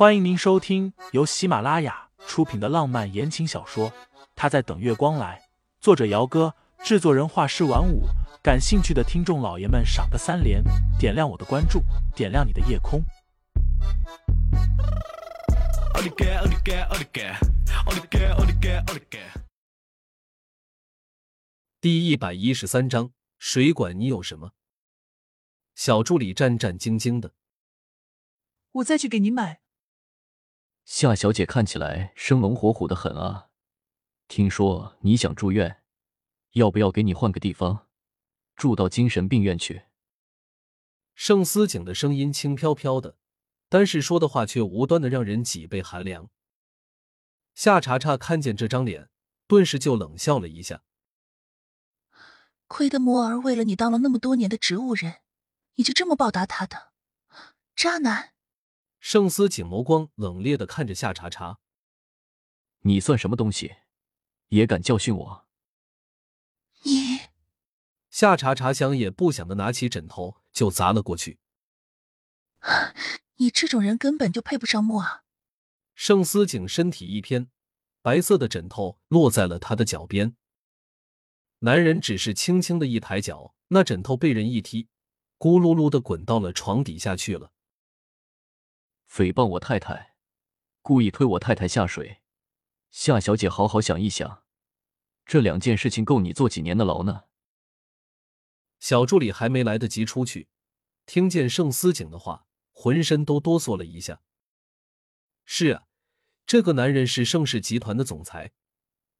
欢迎您收听由喜马拉雅出品的浪漫言情小说《他在等月光来》，作者：姚哥，制作人：画师晚舞。感兴趣的听众老爷们，赏个三连，点亮我的关注，点亮你的夜空。第一百一十三章，谁管你有什么？小助理战战兢兢的，我再去给您买。夏小姐看起来生龙活虎的很啊，听说你想住院，要不要给你换个地方，住到精神病院去？盛思景的声音轻飘飘的，但是说的话却无端的让人脊背寒凉。夏茶茶看见这张脸，顿时就冷笑了一下。亏得摩尔为了你当了那么多年的植物人，你就这么报答他的，渣男！盛思景眸光冷冽的看着夏茶茶，你算什么东西，也敢教训我？你！夏茶茶想也不想的拿起枕头就砸了过去。你这种人根本就配不上墨啊。盛思景身体一偏，白色的枕头落在了他的脚边。男人只是轻轻的一抬脚，那枕头被人一踢，咕噜噜的滚到了床底下去了。诽谤我太太，故意推我太太下水，夏小姐，好好想一想，这两件事情够你坐几年的牢呢？小助理还没来得及出去，听见盛思景的话，浑身都哆嗦了一下。是啊，这个男人是盛世集团的总裁。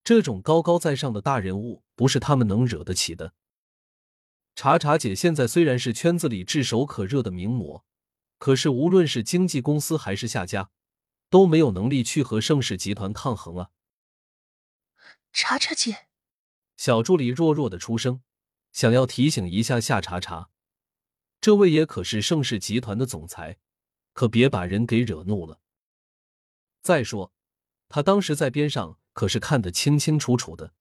这种高高在上的大人物，不是他们能惹得起的。茶茶姐现在虽然是圈子里炙手可热的名模，可是无论是经纪公司还是夏家，都没有能力去和盛世集团抗衡啊。查查姐，小助理弱弱的出声，想要提醒一下夏查查，这位也可是盛世集团的总裁，可别把人给惹怒了。再说，他当时在边上。可是看得清清楚楚的，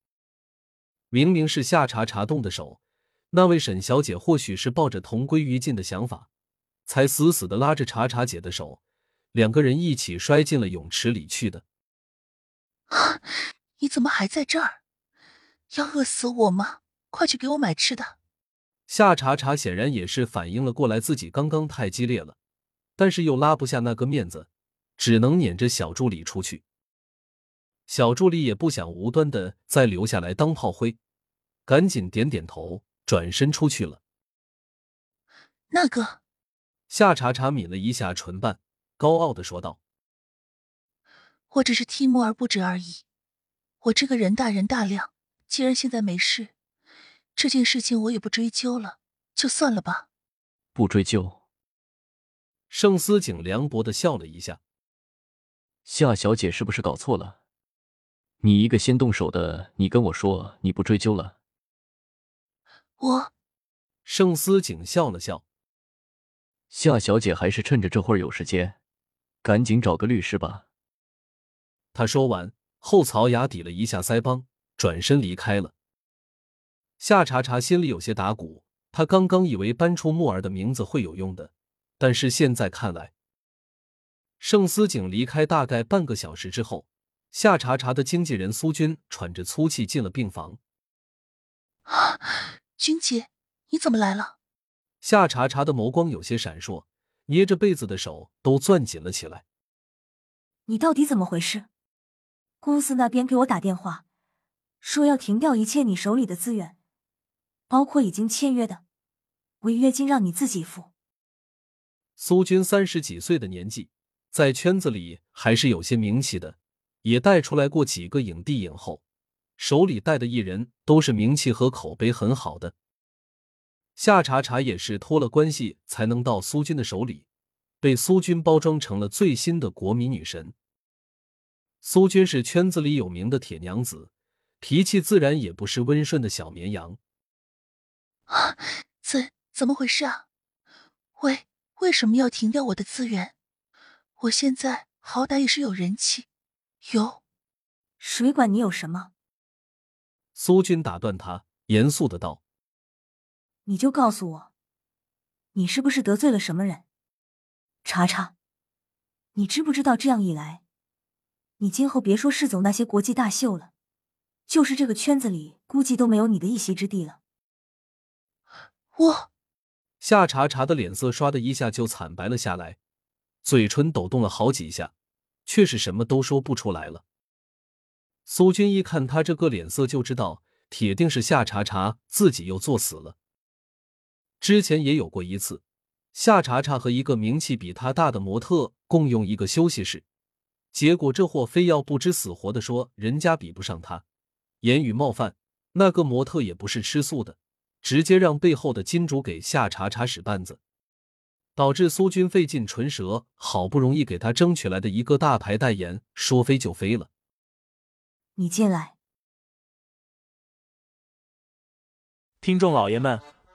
明明是夏茶茶动的手，那位沈小姐或许是抱着同归于尽的想法，才死死的拉着茶茶姐的手，两个人一起摔进了泳池里去的。你怎么还在这儿？要饿死我吗？快去给我买吃的！夏茶茶显然也是反应了过来，自己刚刚太激烈了，但是又拉不下那个面子，只能撵着小助理出去。小助理也不想无端的再留下来当炮灰，赶紧点点头，转身出去了。那个夏茶茶抿了一下唇瓣，高傲的说道：“我只是替木而不止而已。我这个人大人大量，既然现在没事，这件事情我也不追究了，就算了吧。不追究。”盛思景凉薄的笑了一下：“夏小姐是不是搞错了？”你一个先动手的，你跟我说你不追究了。我，盛思景笑了笑。夏小姐还是趁着这会儿有时间，赶紧找个律师吧。他说完，后槽牙抵了一下腮帮，转身离开了。夏茶茶心里有些打鼓，她刚刚以为搬出木儿的名字会有用的，但是现在看来，盛思景离开大概半个小时之后。夏茶茶的经纪人苏军喘着粗气进了病房。啊，君姐，你怎么来了？夏茶茶的眸光有些闪烁，捏着被子的手都攥紧了起来。你到底怎么回事？公司那边给我打电话，说要停掉一切你手里的资源，包括已经签约的，违约金让你自己付。苏军三十几岁的年纪，在圈子里还是有些名气的。也带出来过几个影帝影后，手里带的艺人都是名气和口碑很好的。夏茶茶也是托了关系才能到苏军的手里，被苏军包装成了最新的国民女神。苏军是圈子里有名的铁娘子，脾气自然也不是温顺的小绵羊。啊，怎怎么回事啊？为为什么要停掉我的资源？我现在好歹也是有人气。有，谁管你有什么？苏军打断他，严肃的道：“你就告诉我，你是不是得罪了什么人？查查，你知不知道这样一来，你今后别说世总那些国际大秀了，就是这个圈子里估计都没有你的一席之地了。我夏茶茶的脸色唰的一下就惨白了下来，嘴唇抖动了好几下，却是什么都说不出来了。苏军一看他这个脸色，就知道铁定是夏茶茶自己又作死了。之前也有过一次，夏茶茶和一个名气比他大的模特共用一个休息室，结果这货非要不知死活的说人家比不上他，言语冒犯。那个模特也不是吃素的。直接让背后的金主给夏茶茶使绊子，导致苏军费尽唇舌，好不容易给他争取来的一个大牌代言说飞就飞了。你进来。听众老爷们，